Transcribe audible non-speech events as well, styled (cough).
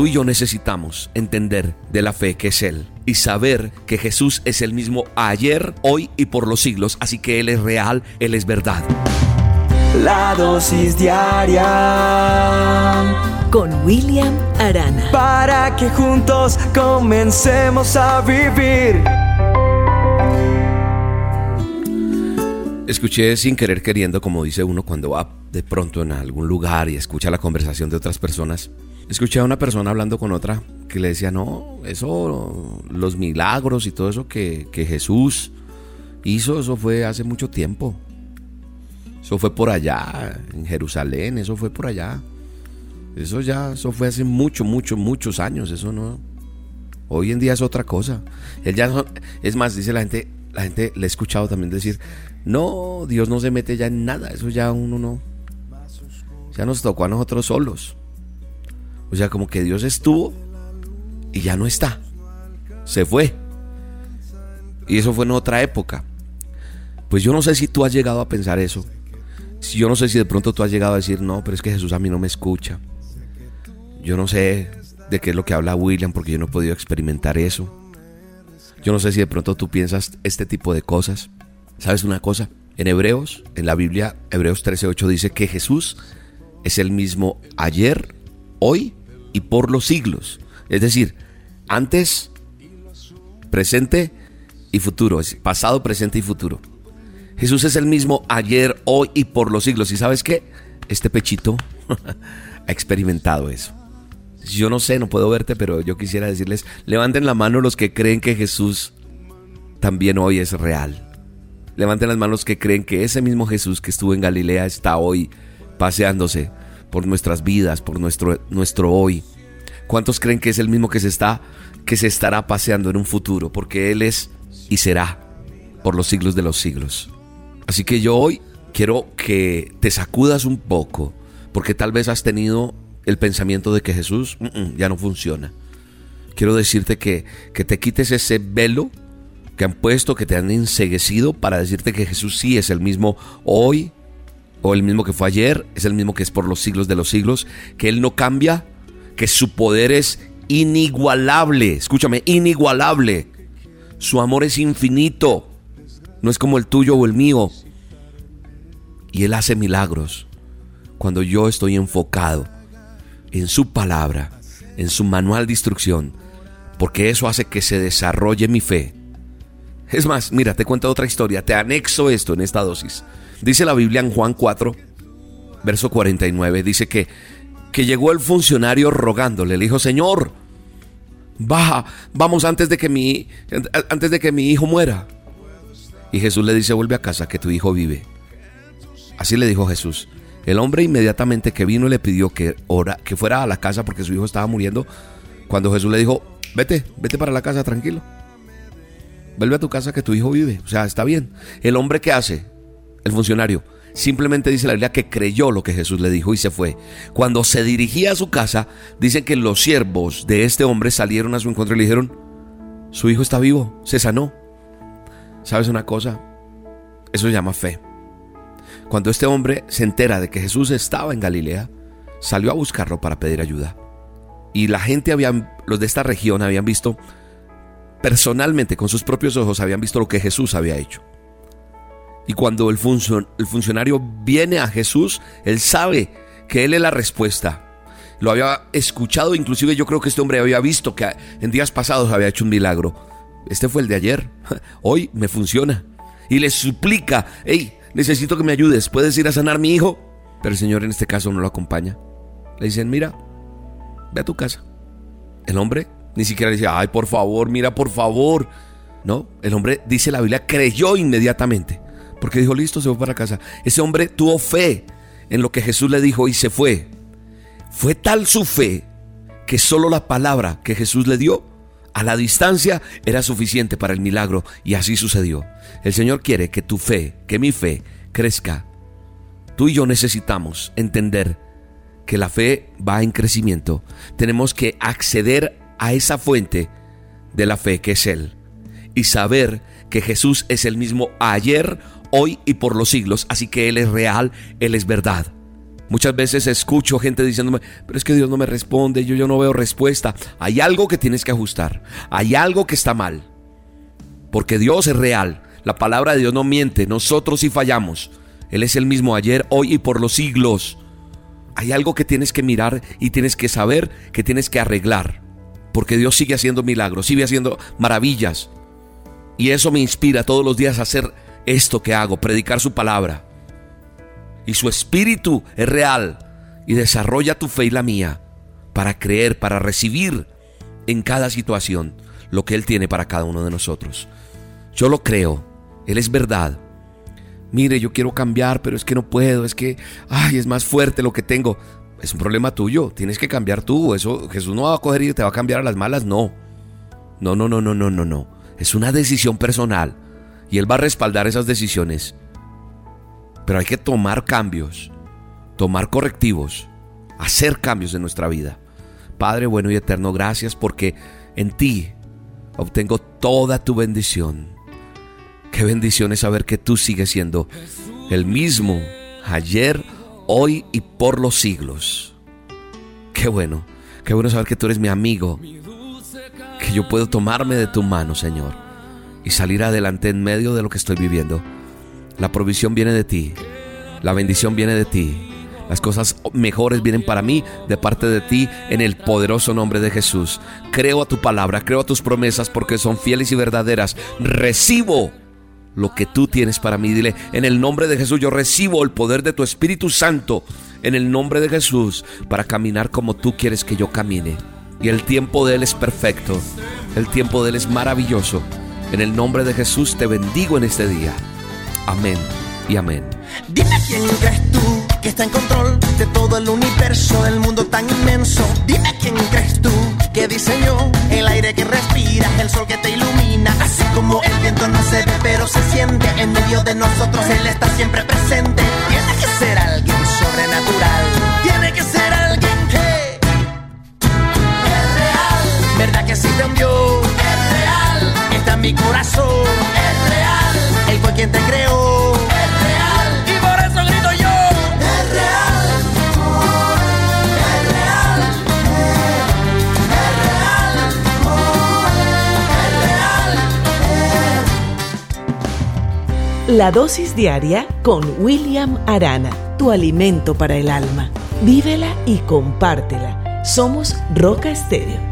Tú y yo necesitamos entender de la fe que es Él y saber que Jesús es el mismo ayer, hoy y por los siglos, así que Él es real, Él es verdad. La dosis diaria con William Arana. Para que juntos comencemos a vivir. Escuché sin querer queriendo, como dice uno cuando va de pronto en algún lugar y escucha la conversación de otras personas Escuché a una persona hablando con otra que le decía, no, eso, los milagros y todo eso que, Jesús hizo, eso fue hace mucho tiempo. Eso fue por allá, en Jerusalén, eso fue por allá. Eso ya, eso fue hace mucho, mucho, muchos años, eso no. Hoy en día es otra cosa. Él ya es más, dice la gente, la gente le he escuchado también decir, no, Dios no se mete ya en nada, eso ya uno no. Ya nos tocó a nosotros solos. O sea, como que Dios estuvo y ya no está. Se fue. Y eso fue en otra época. Pues yo no sé si tú has llegado a pensar eso. Yo no sé si de pronto tú has llegado a decir, no, pero es que Jesús a mí no me escucha. Yo no sé de qué es lo que habla William porque yo no he podido experimentar eso. Yo no sé si de pronto tú piensas este tipo de cosas. ¿Sabes una cosa? En Hebreos, en la Biblia, Hebreos 13:8 dice que Jesús es el mismo ayer, hoy y por los siglos. Es decir, antes, presente y futuro. Es pasado, presente y futuro. Jesús es el mismo ayer, hoy y por los siglos. ¿Y sabes qué? Este pechito (laughs) ha experimentado eso. Yo no sé, no puedo verte, pero yo quisiera decirles, levanten la mano los que creen que Jesús también hoy es real. Levanten las manos los que creen que ese mismo Jesús que estuvo en Galilea está hoy paseándose por nuestras vidas, por nuestro, nuestro hoy. ¿Cuántos creen que es el mismo que se está que se estará paseando en un futuro? Porque él es y será por los siglos de los siglos. Así que yo hoy quiero que te sacudas un poco, porque tal vez has tenido el pensamiento de que Jesús ya no funciona. Quiero decirte que, que te quites ese velo que han puesto, que te han enseguecido para decirte que Jesús sí es el mismo hoy, o el mismo que fue ayer, es el mismo que es por los siglos de los siglos, que Él no cambia, que su poder es inigualable, escúchame, inigualable. Su amor es infinito, no es como el tuyo o el mío. Y Él hace milagros cuando yo estoy enfocado en su palabra, en su manual de instrucción, porque eso hace que se desarrolle mi fe. Es más, mira, te cuento otra historia, te anexo esto en esta dosis. Dice la Biblia en Juan 4, verso 49, dice que, que llegó el funcionario rogándole, le dijo, Señor, baja, vamos antes de que mi, antes de que mi hijo muera. Y Jesús le dice, vuelve a casa, que tu hijo vive. Así le dijo Jesús. El hombre inmediatamente que vino le pidió que, ora, que fuera a la casa porque su hijo estaba muriendo. Cuando Jesús le dijo, vete, vete para la casa tranquilo. Vuelve a tu casa que tu hijo vive. O sea, está bien. El hombre que hace, el funcionario, simplemente dice la Biblia que creyó lo que Jesús le dijo y se fue. Cuando se dirigía a su casa, dicen que los siervos de este hombre salieron a su encuentro y le dijeron, su hijo está vivo, se sanó. ¿Sabes una cosa? Eso se llama fe. Cuando este hombre se entera de que Jesús estaba en Galilea, salió a buscarlo para pedir ayuda. Y la gente había, los de esta región habían visto personalmente, con sus propios ojos, habían visto lo que Jesús había hecho. Y cuando el, el funcionario viene a Jesús, él sabe que él es la respuesta. Lo había escuchado, inclusive yo creo que este hombre había visto que en días pasados había hecho un milagro. Este fue el de ayer. (laughs) Hoy me funciona. Y le suplica, hey, necesito que me ayudes. ¿Puedes ir a sanar a mi hijo? Pero el Señor en este caso no lo acompaña. Le dicen, mira, ve a tu casa. El hombre ni siquiera le dice, ay, por favor, mira, por favor. No, el hombre, dice la Biblia, creyó inmediatamente. Porque dijo, listo, se fue para casa. Ese hombre tuvo fe en lo que Jesús le dijo y se fue. Fue tal su fe que solo la palabra que Jesús le dio a la distancia era suficiente para el milagro y así sucedió. El Señor quiere que tu fe, que mi fe crezca. Tú y yo necesitamos entender que la fe va en crecimiento. Tenemos que acceder a esa fuente de la fe que es Él y saber que Jesús es el mismo ayer, hoy y por los siglos, así que Él es real, Él es verdad. Muchas veces escucho gente diciéndome, pero es que Dios no me responde, yo, yo no veo respuesta. Hay algo que tienes que ajustar, hay algo que está mal. Porque Dios es real, la palabra de Dios no miente, nosotros sí fallamos. Él es el mismo ayer, hoy y por los siglos. Hay algo que tienes que mirar y tienes que saber que tienes que arreglar. Porque Dios sigue haciendo milagros, sigue haciendo maravillas. Y eso me inspira todos los días a hacer esto que hago, predicar su palabra. Y su espíritu es real y desarrolla tu fe y la mía para creer, para recibir en cada situación lo que Él tiene para cada uno de nosotros. Yo lo creo, Él es verdad. Mire, yo quiero cambiar, pero es que no puedo, es que, ay, es más fuerte lo que tengo. Es un problema tuyo, tienes que cambiar tú. Eso Jesús no va a coger y te va a cambiar a las malas, no. No, no, no, no, no, no, no. Es una decisión personal y Él va a respaldar esas decisiones. Pero hay que tomar cambios, tomar correctivos, hacer cambios en nuestra vida. Padre bueno y eterno, gracias porque en ti obtengo toda tu bendición. Qué bendición es saber que tú sigues siendo el mismo ayer, hoy y por los siglos. Qué bueno, qué bueno saber que tú eres mi amigo, que yo puedo tomarme de tu mano, Señor, y salir adelante en medio de lo que estoy viviendo. La provisión viene de ti, la bendición viene de ti, las cosas mejores vienen para mí de parte de ti en el poderoso nombre de Jesús. Creo a tu palabra, creo a tus promesas porque son fieles y verdaderas. Recibo lo que tú tienes para mí. Dile, en el nombre de Jesús yo recibo el poder de tu Espíritu Santo. En el nombre de Jesús para caminar como tú quieres que yo camine. Y el tiempo de Él es perfecto. El tiempo de Él es maravilloso. En el nombre de Jesús te bendigo en este día. Amén y amén. Dime quién crees tú que está en control de todo el universo, del mundo tan inmenso. Dime quién crees tú que diseñó el aire que respiras, el sol que te ilumina. Así como el viento no se ve, pero se siente en medio de nosotros, Él está siempre presente. Corazón. Es real. Él fue quien te creó. Es real. Y por eso grito yo. Es real. Es real. Es real. Es real. La dosis diaria con William Arana, tu alimento para el alma. Vívela y compártela. Somos Roca Estéreo